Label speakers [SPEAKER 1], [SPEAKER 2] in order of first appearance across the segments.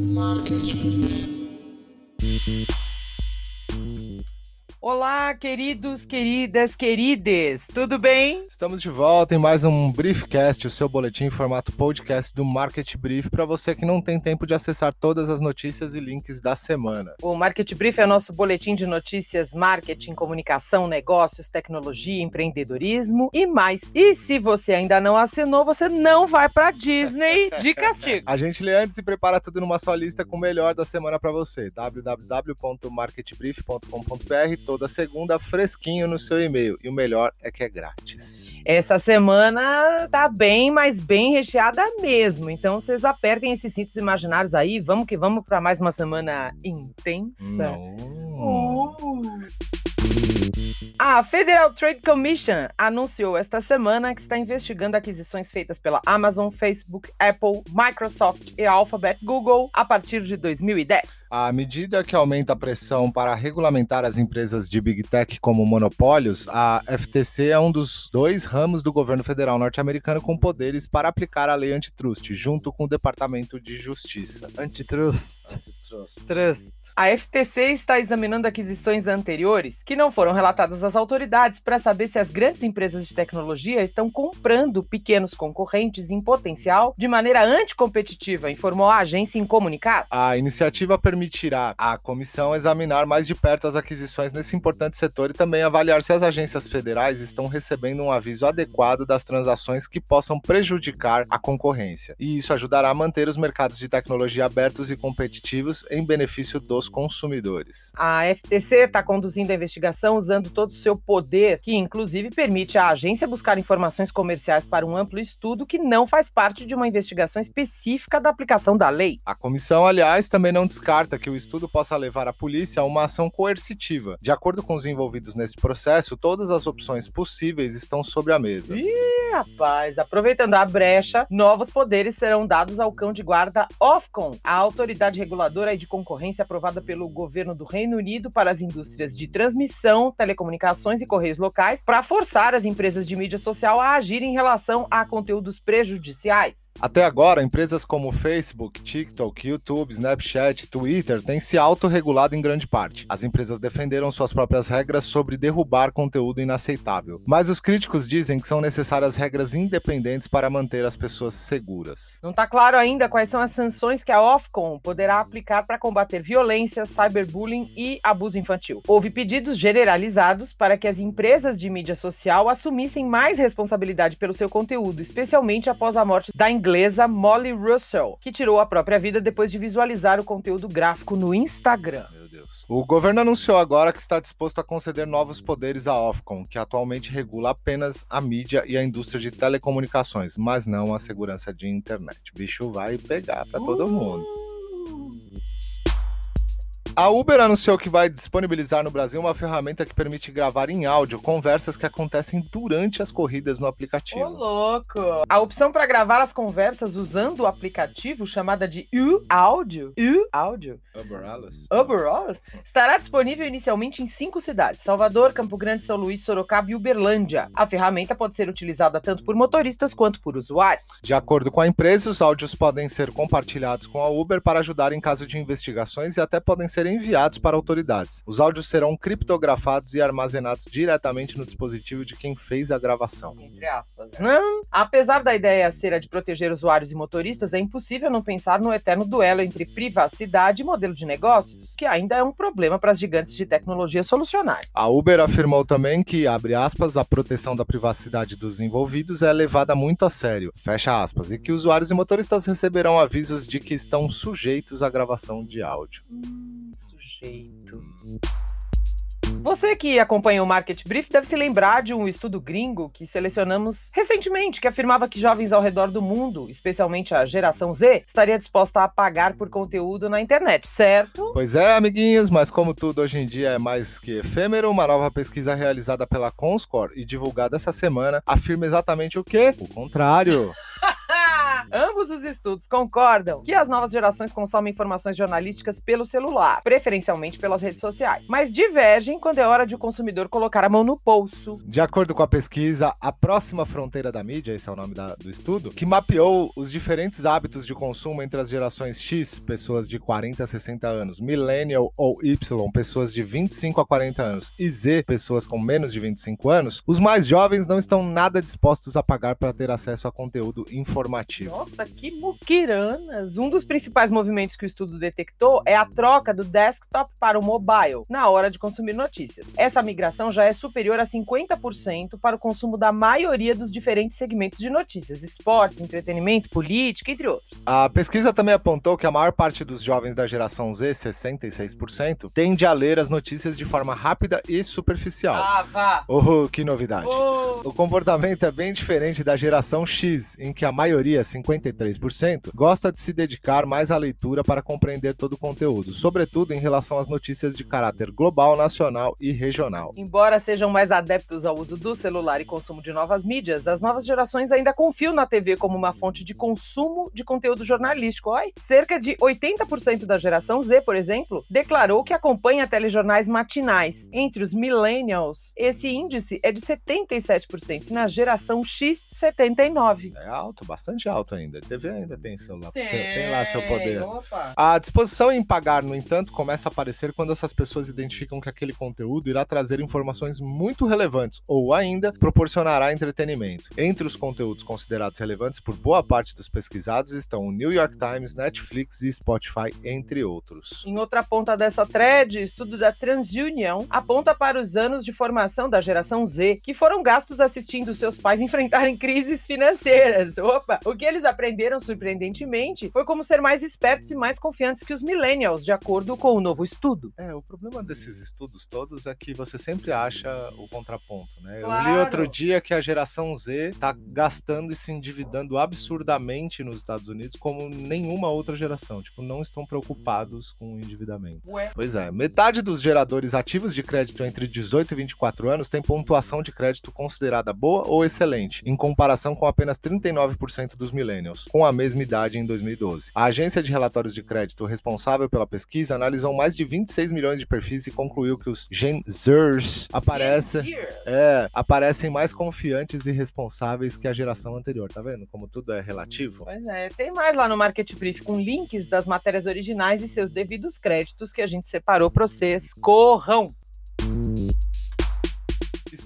[SPEAKER 1] Marketplace. Olá, queridos, queridas, querides, tudo bem?
[SPEAKER 2] Estamos de volta em mais um Briefcast, o seu boletim em formato podcast do Market Brief, para você que não tem tempo de acessar todas as notícias e links da semana.
[SPEAKER 1] O Market Brief é o nosso boletim de notícias, marketing, comunicação, negócios, tecnologia, empreendedorismo e mais. E se você ainda não assinou, você não vai para Disney de castigo.
[SPEAKER 2] A gente lê antes e prepara tudo numa só lista com o melhor da semana para você. www.marketbrief.com.br toda segunda fresquinho no seu e-mail. E o melhor é que é grátis.
[SPEAKER 1] Essa semana tá bem, mas bem recheada mesmo. Então vocês apertem esses cintos imaginários aí. Vamos que vamos para mais uma semana intensa. Uh. A Federal Trade Commission anunciou esta semana que está investigando aquisições feitas pela Amazon, Facebook, Apple, Microsoft e Alphabet Google a partir de 2010.
[SPEAKER 2] A medida que aumenta a pressão para regulamentar as empresas de Big Tech como monopólios, a FTC é um dos dois ramos do governo federal norte-americano com poderes para aplicar a lei antitrust, junto com o Departamento de Justiça.
[SPEAKER 1] Antitrust. Antitrust. Trust. A FTC está examinando aquisições anteriores que não foram relatadas às autoridades para saber se as grandes empresas de tecnologia estão comprando pequenos concorrentes em potencial de maneira anticompetitiva, informou a agência em comunicado.
[SPEAKER 2] A iniciativa permitirá à comissão examinar mais de perto as aquisições nesse importante setor e também avaliar se as agências federais estão recebendo um aviso adequado das transações que possam prejudicar a concorrência. E isso ajudará a manter os mercados de tecnologia abertos e competitivos em benefício dos consumidores.
[SPEAKER 1] A FTC está conduzindo a investigação usando todo o seu poder, que inclusive permite à agência buscar informações comerciais para um amplo estudo que não faz parte de uma investigação específica da aplicação da lei.
[SPEAKER 2] A comissão, aliás, também não descarta que o estudo possa levar a polícia a uma ação coercitiva. De acordo com os envolvidos nesse processo, todas as opções possíveis estão sobre a mesa.
[SPEAKER 1] Ih, rapaz, aproveitando a brecha, novos poderes serão dados ao cão de guarda Ofcom, a autoridade reguladora de concorrência aprovada pelo governo do Reino Unido para as indústrias de transmissão, telecomunicações e correios locais, para forçar as empresas de mídia social a agir em relação a conteúdos prejudiciais.
[SPEAKER 2] Até agora, empresas como Facebook, TikTok, YouTube, Snapchat, Twitter têm se autorregulado em grande parte. As empresas defenderam suas próprias regras sobre derrubar conteúdo inaceitável. Mas os críticos dizem que são necessárias regras independentes para manter as pessoas seguras.
[SPEAKER 1] Não está claro ainda quais são as sanções que a Ofcom poderá aplicar para combater violência, cyberbullying e abuso infantil. Houve pedidos generalizados para que as empresas de mídia social assumissem mais responsabilidade pelo seu conteúdo, especialmente após a morte da inglesa inglesa Molly Russell, que tirou a própria vida depois de visualizar o conteúdo gráfico no Instagram.
[SPEAKER 2] O governo anunciou agora que está disposto a conceder novos poderes à Ofcom, que atualmente regula apenas a mídia e a indústria de telecomunicações, mas não a segurança de internet. O bicho vai pegar para todo mundo. A Uber anunciou que vai disponibilizar no Brasil uma ferramenta que permite gravar em áudio conversas que acontecem durante as corridas no aplicativo.
[SPEAKER 1] Ô, louco! A opção para gravar as conversas usando o aplicativo, chamada de U-Áudio, U-Áudio,
[SPEAKER 2] Uber Alice.
[SPEAKER 1] Uber Alice, estará disponível inicialmente em cinco cidades: Salvador, Campo Grande, São Luís, Sorocaba e Uberlândia. A ferramenta pode ser utilizada tanto por motoristas quanto por usuários.
[SPEAKER 2] De acordo com a empresa, os áudios podem ser compartilhados com a Uber para ajudar em caso de investigações e até podem ser enviados para autoridades. Os áudios serão criptografados e armazenados diretamente no dispositivo de quem fez a gravação.
[SPEAKER 1] Entre aspas, né? Apesar da ideia ser a de proteger usuários e motoristas, é impossível não pensar no eterno duelo entre privacidade e modelo de negócios, que ainda é um problema para as gigantes de tecnologia solucionar.
[SPEAKER 2] A Uber afirmou também que, abre aspas, a proteção da privacidade dos envolvidos é levada muito a sério, fecha aspas, e que usuários e motoristas receberão avisos de que estão sujeitos à gravação de áudio.
[SPEAKER 1] Hum sujeito. Você que acompanha o Market Brief deve se lembrar de um estudo gringo que selecionamos recentemente, que afirmava que jovens ao redor do mundo, especialmente a geração Z, estaria disposta a pagar por conteúdo na internet, certo?
[SPEAKER 2] Pois é, amiguinhos, mas como tudo hoje em dia é mais que efêmero, uma nova pesquisa realizada pela Comscore e divulgada essa semana afirma exatamente o quê? O contrário.
[SPEAKER 1] Ambos os estudos concordam que as novas gerações consomem informações jornalísticas pelo celular, preferencialmente pelas redes sociais, mas divergem quando é hora de o consumidor colocar a mão no bolso.
[SPEAKER 2] De acordo com a pesquisa A Próxima Fronteira da Mídia, esse é o nome da, do estudo, que mapeou os diferentes hábitos de consumo entre as gerações X, pessoas de 40 a 60 anos, Millennial ou Y, pessoas de 25 a 40 anos, e Z, pessoas com menos de 25 anos, os mais jovens não estão nada dispostos a pagar para ter acesso a conteúdo informativo.
[SPEAKER 1] Nossa, que muquiranas! Um dos principais movimentos que o estudo detectou é a troca do desktop para o mobile na hora de consumir notícias. Essa migração já é superior a 50% para o consumo da maioria dos diferentes segmentos de notícias, esportes, entretenimento, política, entre outros.
[SPEAKER 2] A pesquisa também apontou que a maior parte dos jovens da geração Z, 66%, tende a ler as notícias de forma rápida e superficial.
[SPEAKER 1] Ah, vá!
[SPEAKER 2] Oh, que novidade!
[SPEAKER 1] Oh.
[SPEAKER 2] O comportamento é bem diferente da geração X, em que a maioria, 53%, gosta de se dedicar mais à leitura para compreender todo o conteúdo, sobretudo em relação às notícias de caráter global, nacional e regional.
[SPEAKER 1] Embora sejam mais adeptos ao uso do celular e consumo de novas mídias, as novas gerações ainda confiam na TV como uma fonte de consumo de conteúdo jornalístico. Oi? Cerca de 80% da geração Z, por exemplo, declarou que acompanha telejornais matinais. Entre os millennials, esse índice é de 77%, na geração X, 79%.
[SPEAKER 2] É alto, bastante alto ainda. A TV ainda tem celular.
[SPEAKER 1] Tem,
[SPEAKER 2] tem lá seu poder.
[SPEAKER 1] Opa.
[SPEAKER 2] A disposição em pagar, no entanto, começa a aparecer quando essas pessoas identificam que aquele conteúdo irá trazer informações muito relevantes ou ainda proporcionará entretenimento. Entre os conteúdos considerados relevantes por boa parte dos pesquisados estão o New York Times, Netflix e Spotify, entre outros.
[SPEAKER 1] Em outra ponta dessa thread, estudo da TransUnion aponta para os anos de formação da geração Z, que foram gastos assistindo seus pais enfrentarem crises financeiras. Opa! O que eles aprenderam surpreendentemente foi como ser mais espertos e mais confiantes que os millennials, de acordo com o novo estudo.
[SPEAKER 2] É, o problema desses estudos todos é que você sempre acha o contraponto, né? Eu
[SPEAKER 1] Claro.
[SPEAKER 2] li outro dia que a geração Z tá gastando e se endividando absurdamente nos Estados Unidos como nenhuma outra geração. Tipo, não estão preocupados com o endividamento.
[SPEAKER 1] Ué.
[SPEAKER 2] Pois é, metade dos geradores ativos de crédito entre 18 e 24 anos tem pontuação de crédito considerada boa ou excelente, em comparação com apenas 39% dos millennials, com a mesma idade em 2012. A agência de relatórios de crédito responsável pela pesquisa analisou mais de 26 milhões de perfis e concluiu que os Gen Zers aparecem, é, aparecem mais confiantes e responsáveis que a geração anterior. Tá vendo como tudo é relativo?
[SPEAKER 1] Pois é, tem mais lá no Market Brief com links das matérias originais e seus devidos créditos que a gente separou para vocês. Corram!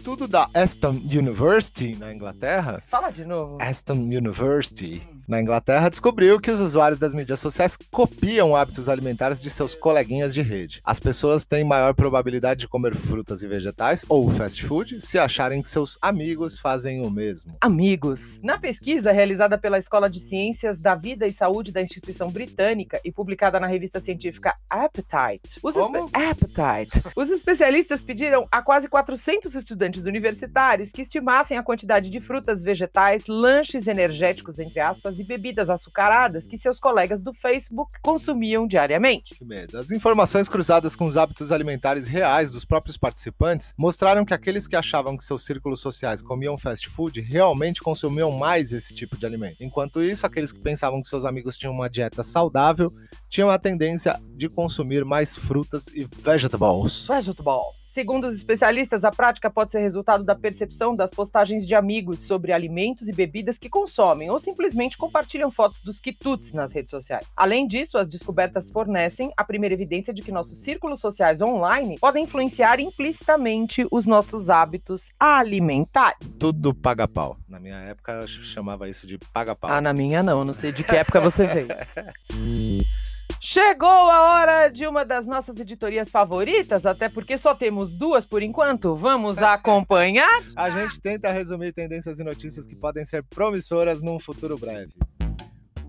[SPEAKER 2] Estudo da Aston University na Inglaterra
[SPEAKER 1] Fala de novo.
[SPEAKER 2] Aston University, na Inglaterra, descobriu que os usuários das mídias sociais copiam hábitos alimentares de seus coleguinhas de rede. As pessoas têm maior probabilidade de comer frutas e vegetais ou fast food se acharem que seus amigos fazem o mesmo.
[SPEAKER 1] Amigos. Na pesquisa realizada pela Escola de Ciências da Vida e Saúde da instituição britânica e publicada na revista científica Appetite, os? Appetite. os especialistas pediram a quase 400 estudantes universitários que estimassem a quantidade de frutas, vegetais, lanches energéticos, entre aspas, e bebidas açucaradas que seus colegas do Facebook consumiam diariamente.
[SPEAKER 2] As informações cruzadas com os hábitos alimentares reais dos próprios participantes mostraram que aqueles que achavam que seus círculos sociais comiam fast food realmente consumiam mais esse tipo de alimento. Enquanto isso, aqueles que pensavam que seus amigos tinham uma dieta saudável tinham a tendência de consumir mais frutas e vegetables.
[SPEAKER 1] Vegetables. Segundo os especialistas, a prática pode ser resultado da percepção das postagens de amigos sobre alimentos e bebidas que consomem ou simplesmente compartilham fotos dos quitutes nas redes sociais. Além disso, as descobertas fornecem a primeira evidência de que nossos círculos sociais online podem influenciar implicitamente os nossos hábitos alimentares.
[SPEAKER 2] Tudo paga pau. Na minha época, eu chamava isso de paga pau.
[SPEAKER 1] Ah, na minha não, não sei de que época você veio. Chegou a hora de uma das nossas editorias favoritas, até porque só temos duas por enquanto. Vamos acompanhar?
[SPEAKER 2] A gente tenta resumir tendências e notícias que podem ser promissoras num futuro breve.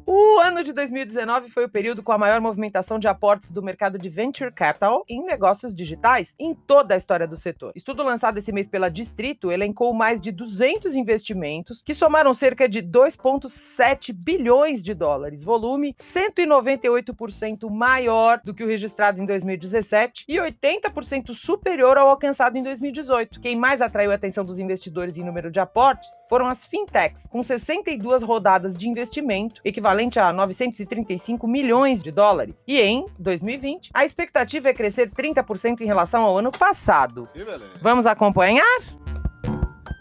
[SPEAKER 1] O ano de 2019 foi o período com a maior movimentação de aportes do mercado de venture capital em negócios digitais em toda a história do setor. Estudo lançado esse mês pela Distrito elencou mais de 200 investimentos que somaram cerca de 2,7 bilhões de dólares, volume 198% maior do que o registrado em 2017 e 80% superior ao alcançado em 2018. Quem mais atraiu a atenção dos investidores em número de aportes foram as fintechs, com 62 rodadas de investimento, equivalente a 935 milhões de dólares. E em 2020, a expectativa é crescer 30% em relação ao ano passado. Vamos acompanhar?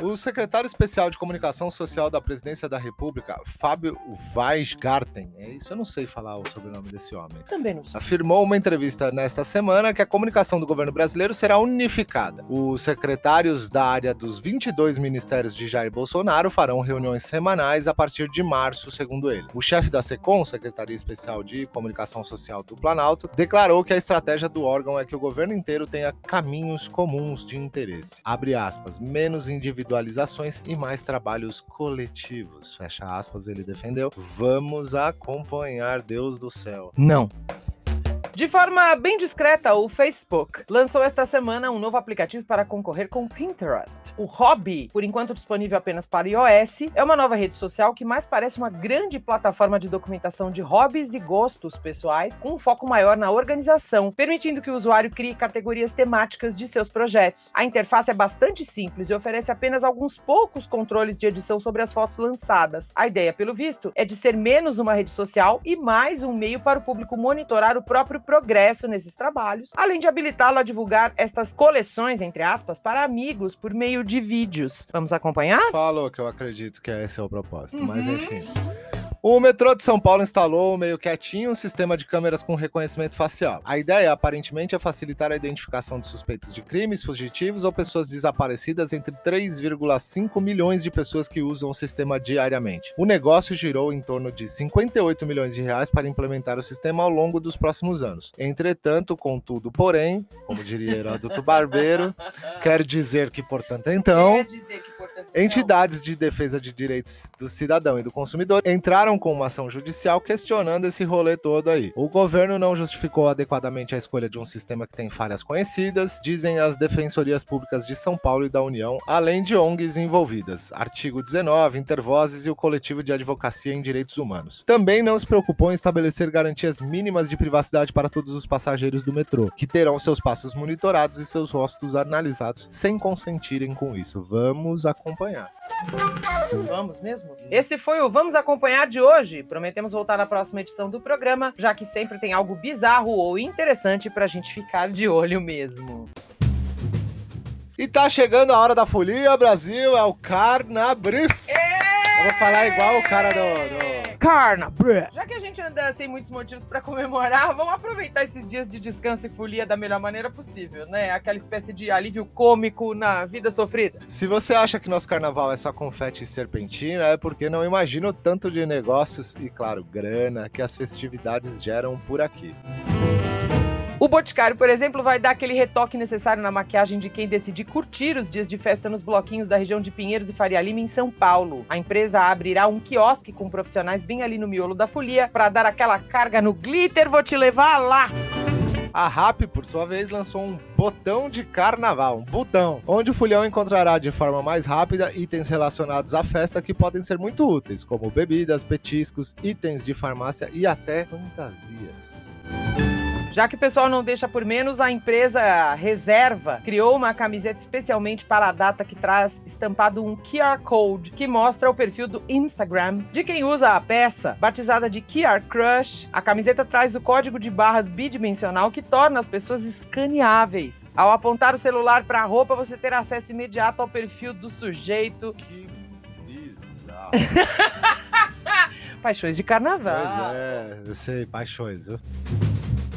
[SPEAKER 2] O secretário especial de Comunicação Social da Presidência da República, Fábio Weisgarten, é isso, eu não sei falar o sobrenome desse homem.
[SPEAKER 1] Também não sei.
[SPEAKER 2] Afirmou uma entrevista nesta semana que a comunicação do governo brasileiro será unificada. Os secretários da área dos 22 ministérios de Jair Bolsonaro farão reuniões semanais a partir de março, segundo ele. O chefe da SECOM, Secretaria Especial de Comunicação Social do Planalto, declarou que a estratégia do órgão é que o governo inteiro tenha caminhos comuns de interesse. Abre aspas, menos individual individualizações e mais trabalhos coletivos. Fecha aspas, ele defendeu. Vamos acompanhar Deus do céu.
[SPEAKER 1] Não. De forma bem discreta, o Facebook lançou esta semana um novo aplicativo para concorrer com o Pinterest. O Hobby, por enquanto disponível apenas para iOS, é uma nova rede social que mais parece uma grande plataforma de documentação de hobbies e gostos pessoais, com um foco maior na organização, permitindo que o usuário crie categorias temáticas de seus projetos. A interface é bastante simples e oferece apenas alguns poucos controles de edição sobre as fotos lançadas. A ideia, pelo visto, é de ser menos uma rede social e mais um meio para o público monitorar o próprio progresso nesses trabalhos, além de habilitá-lo a divulgar estas coleções, entre aspas, para amigos por meio de vídeos. Vamos acompanhar?
[SPEAKER 2] Falou que eu acredito que esse é o propósito, uhum. mas enfim. O metrô de São Paulo instalou, meio quietinho, um sistema de câmeras com reconhecimento facial. A ideia, aparentemente, é facilitar a identificação de suspeitos de crimes, fugitivos ou pessoas desaparecidas entre 3,5 milhões de pessoas que usam o sistema diariamente. O negócio girou em torno de 58 milhões de reais para implementar o sistema ao longo dos próximos anos. Entretanto, contudo, porém, como diria Heródoto Barbeiro, quer dizer que, portanto, então. Quer dizer que Entidades de defesa de direitos do cidadão e do consumidor entraram com uma ação judicial questionando esse rolê todo aí. O governo não justificou adequadamente a escolha de um sistema que tem falhas conhecidas, dizem as defensorias públicas de São Paulo e da União, além de ONGs envolvidas. Artigo 19, Intervozes e o Coletivo de Advocacia em Direitos Humanos. Também não se preocupou em estabelecer garantias mínimas de privacidade para todos os passageiros do metrô, que terão seus passos monitorados e seus rostos analisados sem consentirem com isso. Vamos acompanhar acompanhar.
[SPEAKER 1] Vamos mesmo? Esse foi o Vamos Acompanhar de hoje. Prometemos voltar na próxima edição do programa, já que sempre tem algo bizarro ou interessante pra gente ficar de olho mesmo.
[SPEAKER 2] E tá chegando a hora da folia, Brasil, é o Carnabrif. Eu vou falar igual o cara do, do
[SPEAKER 1] Carna. Já que a gente anda sem muitos motivos para comemorar, vamos aproveitar esses dias de descanso e folia da melhor maneira possível, né? Aquela espécie de alívio cômico na vida sofrida.
[SPEAKER 2] Se você acha que nosso carnaval é só confete e serpentina, é porque não imagina o tanto de negócios e, claro, grana que as festividades geram por aqui.
[SPEAKER 1] O Boticário, por exemplo, vai dar aquele retoque necessário na maquiagem de quem decidir curtir os dias de festa nos bloquinhos da região de Pinheiros e Faria Lima, em São Paulo. A empresa abrirá um quiosque com profissionais bem ali no miolo da folia para dar aquela carga no glitter. Vou te levar lá!
[SPEAKER 2] A RAP, por sua vez, lançou um botão de carnaval, um botão, onde o fulhão encontrará de forma mais rápida itens relacionados à festa que podem ser muito úteis, como bebidas, petiscos, itens de farmácia e até fantasias.
[SPEAKER 1] Já que o pessoal não deixa por menos, a empresa Reserva criou uma camiseta especialmente para a data que traz estampado um QR Code que mostra o perfil do Instagram de quem usa a peça. Batizada de QR Crush, a camiseta traz o código de barras bidimensional que torna as pessoas escaneáveis. Ao apontar o celular para a roupa, você terá acesso imediato ao perfil do sujeito.
[SPEAKER 2] Que bizarro.
[SPEAKER 1] paixões de carnaval.
[SPEAKER 2] Pois é, eu sei, paixões, viu?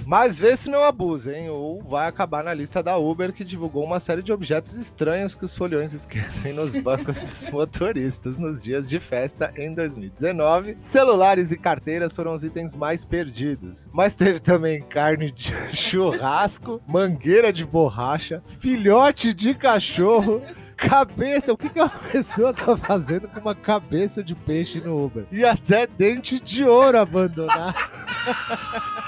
[SPEAKER 2] Mas vê se não abusa, hein? Ou vai acabar na lista da Uber, que divulgou uma série de objetos estranhos que os foliões esquecem nos bancos dos motoristas nos dias de festa em 2019. Celulares e carteiras foram os itens mais perdidos. Mas teve também carne de churrasco, mangueira de borracha, filhote de cachorro cabeça. O que, que uma pessoa tá fazendo com uma cabeça de peixe no Uber? E até dente de ouro abandonar.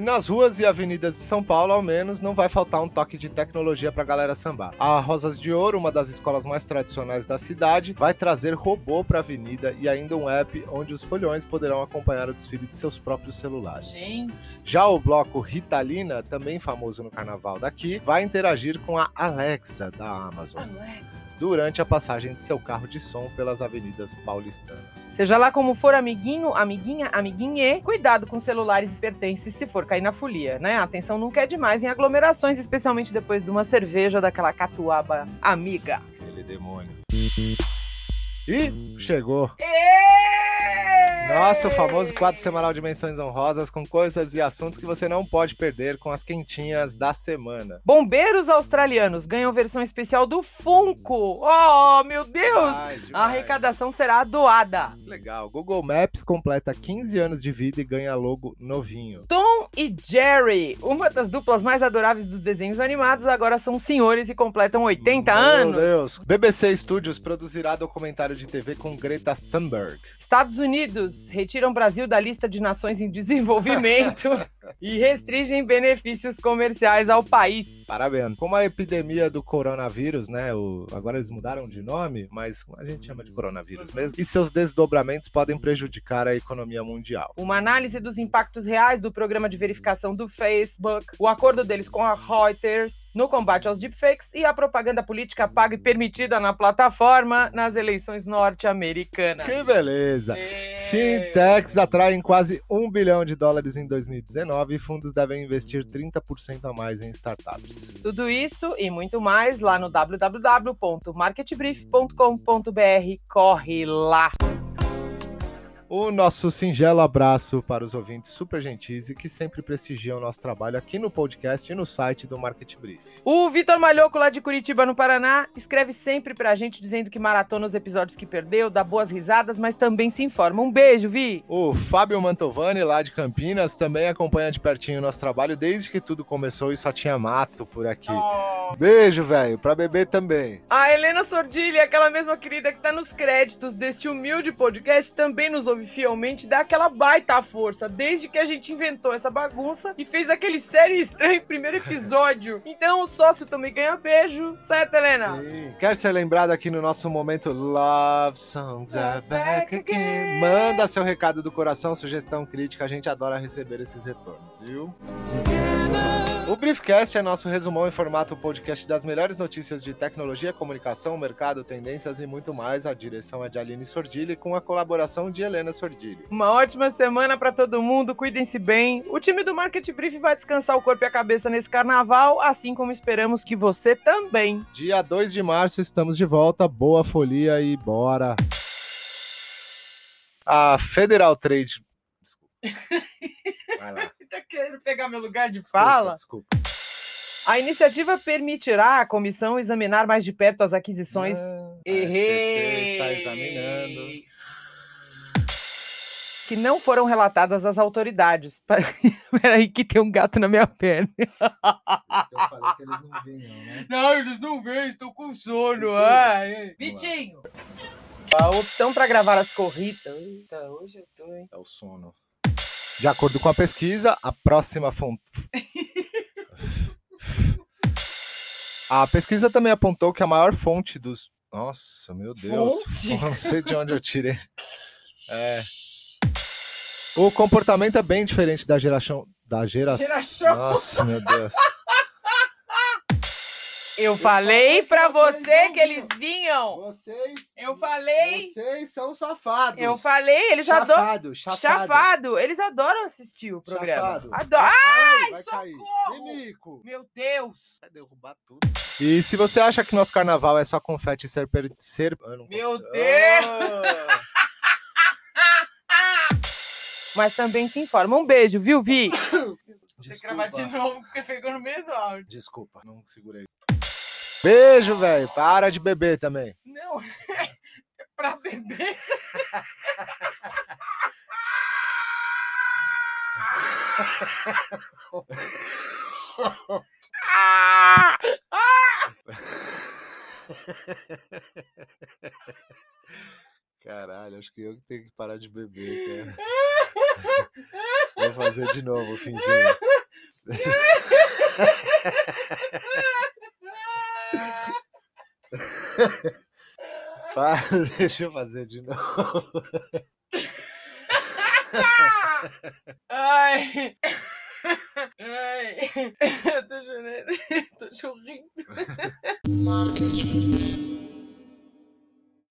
[SPEAKER 2] E nas ruas e avenidas de São Paulo, ao menos, não vai faltar um toque de tecnologia pra galera sambar. A Rosas de Ouro, uma das escolas mais tradicionais da cidade, vai trazer robô pra avenida e ainda um app onde os folhões poderão acompanhar o desfile de seus próprios celulares.
[SPEAKER 1] Gente.
[SPEAKER 2] Já o bloco Ritalina, também famoso no carnaval daqui, vai interagir com a Alexa da Amazon
[SPEAKER 1] Alexa.
[SPEAKER 2] durante a passagem de seu carro de som pelas avenidas paulistanas.
[SPEAKER 1] Seja lá como for, amiguinho, amiguinha, amiguinhe, cuidado com celulares e pertences se for cair na folia, né? A atenção nunca é demais em aglomerações, especialmente depois de uma cerveja daquela catuaba amiga.
[SPEAKER 2] Aquele demônio. E chegou.
[SPEAKER 1] Êêêê!
[SPEAKER 2] Nossa, o famoso quadro semanal de menções honrosas com coisas e assuntos que você não pode perder com as quentinhas da semana.
[SPEAKER 1] Bombeiros australianos ganham versão especial do Funko. Oh, meu Deus!
[SPEAKER 2] Demais,
[SPEAKER 1] A
[SPEAKER 2] demais.
[SPEAKER 1] arrecadação será doada.
[SPEAKER 2] Legal. Google Maps completa 15 anos de vida e ganha logo novinho.
[SPEAKER 1] Tom e Jerry, uma das duplas mais adoráveis dos desenhos animados, agora são senhores e completam 80
[SPEAKER 2] Meu
[SPEAKER 1] anos.
[SPEAKER 2] Deus. BBC Studios produzirá documentário de TV com Greta Thunberg.
[SPEAKER 1] Estados Unidos retiram Brasil da lista de nações em desenvolvimento e restringem benefícios comerciais ao país.
[SPEAKER 2] Parabéns. Como a epidemia do coronavírus, né? o- Agora eles mudaram de nome, mas a gente chama de coronavírus mesmo. E seus desdobramentos podem prejudicar a economia mundial.
[SPEAKER 1] Uma análise dos impactos reais do programa de verificação do Facebook, o acordo deles com a Reuters no combate aos deepfakes e a propaganda política paga e permitida na plataforma nas eleições norte-americanas.
[SPEAKER 2] Que beleza!
[SPEAKER 1] É.
[SPEAKER 2] Fintechs atraem quase 1 bilhão de dólares em 2019 e fundos devem investir 30% a mais em startups.
[SPEAKER 1] Tudo isso e muito mais lá no www.marketbrief.com.br. Corre lá!
[SPEAKER 2] O nosso singelo abraço para os ouvintes super gentis e que sempre prestigiam o nosso trabalho aqui no podcast e no site do Market Brief.
[SPEAKER 1] O Vitor Malhoco, lá de Curitiba, no Paraná, escreve sempre pra gente dizendo que maratona os episódios que perdeu, dá boas risadas, mas também se informa. Um beijo, Vi!
[SPEAKER 2] O Fábio Mantovani, lá de Campinas, também acompanha de pertinho o nosso trabalho desde que tudo começou e só tinha mato por aqui. Beijo, velho, pra beber também.
[SPEAKER 1] A Helena Sordilli, aquela mesma querida que tá nos créditos deste humilde podcast, também nos ouve fielmente, dá aquela baita força, desde que a gente inventou essa bagunça e fez aquele sério e estranho primeiro episódio. Então o sócio também ganha beijo, certo, Helena?
[SPEAKER 2] Sim. Quer ser lembrado aqui no nosso momento Love Songs Are Back Again? Manda seu recado do coração, sugestão, crítica, a gente adora receber esses retornos, viu? O Briefcast é nosso resumão em formato podcast das melhores notícias de tecnologia, comunicação, mercado, tendências e muito mais. A direção é de Aline Sordilli com a colaboração de Helena Sordilli.
[SPEAKER 1] Uma ótima semana pra todo mundo, cuidem-se bem. O time do Market Brief vai descansar o corpo e a cabeça nesse carnaval, assim como esperamos que você também.
[SPEAKER 2] Dia 2 de março estamos de volta. Boa folia e bora! A Federal Trade. Desculpa. Vai lá.
[SPEAKER 1] Tá querendo pegar meu lugar de fala?
[SPEAKER 2] Desculpa.
[SPEAKER 1] A iniciativa permitirá à comissão examinar mais de perto as aquisições.
[SPEAKER 2] Ah, a
[SPEAKER 1] Errei!
[SPEAKER 2] Está examinando.
[SPEAKER 1] Que não foram relatadas às autoridades. Peraí, que tem um gato na minha perna.
[SPEAKER 2] Eu falei que eles não vinham, né?
[SPEAKER 1] Não, eles não vêm, estão com sono.
[SPEAKER 2] Vitinho!
[SPEAKER 1] A opção para gravar as corridas. Eita, hoje eu tô, hein?
[SPEAKER 2] É o sono. De acordo com a pesquisa, a próxima fonte. A pesquisa também apontou que a maior fonte dos. Nossa, meu Deus.
[SPEAKER 1] Fonte?
[SPEAKER 2] Não sei de onde eu tirei. É. O comportamento é bem diferente da geração. Da geração.
[SPEAKER 1] Geração.
[SPEAKER 2] Nossa, meu Deus.
[SPEAKER 1] Eu falei pra você que eles vinham.
[SPEAKER 2] Vocês.
[SPEAKER 1] Eu falei.
[SPEAKER 2] Vocês são safados.
[SPEAKER 1] Eu falei, eles adoram.
[SPEAKER 2] Chafado, chafado.
[SPEAKER 1] Chafado. Eles adoram assistir o programa.
[SPEAKER 2] Chafado.
[SPEAKER 1] Adoram.
[SPEAKER 2] Ai,
[SPEAKER 1] socorro!
[SPEAKER 2] Mimico.
[SPEAKER 1] Meu Deus.
[SPEAKER 2] Vai derrubar tudo. E se você acha que nosso carnaval é só confete e ser... Per... ser...
[SPEAKER 1] Meu
[SPEAKER 2] consigo.
[SPEAKER 1] Deus!
[SPEAKER 2] Ah!
[SPEAKER 1] Mas também se informa. Um beijo, viu, Vi? Ter que gravar de
[SPEAKER 2] Desculpa.
[SPEAKER 1] novo, porque pegou no meio do áudio.
[SPEAKER 2] Desculpa, não segurei. Beijo, velho. Para de beber também.
[SPEAKER 1] Não, é pra beber. Ah! Ah! Caralho, acho que eu que tenho que parar de beber, cara. Vou fazer de novo, finzinho. Deixa eu fazer de novo.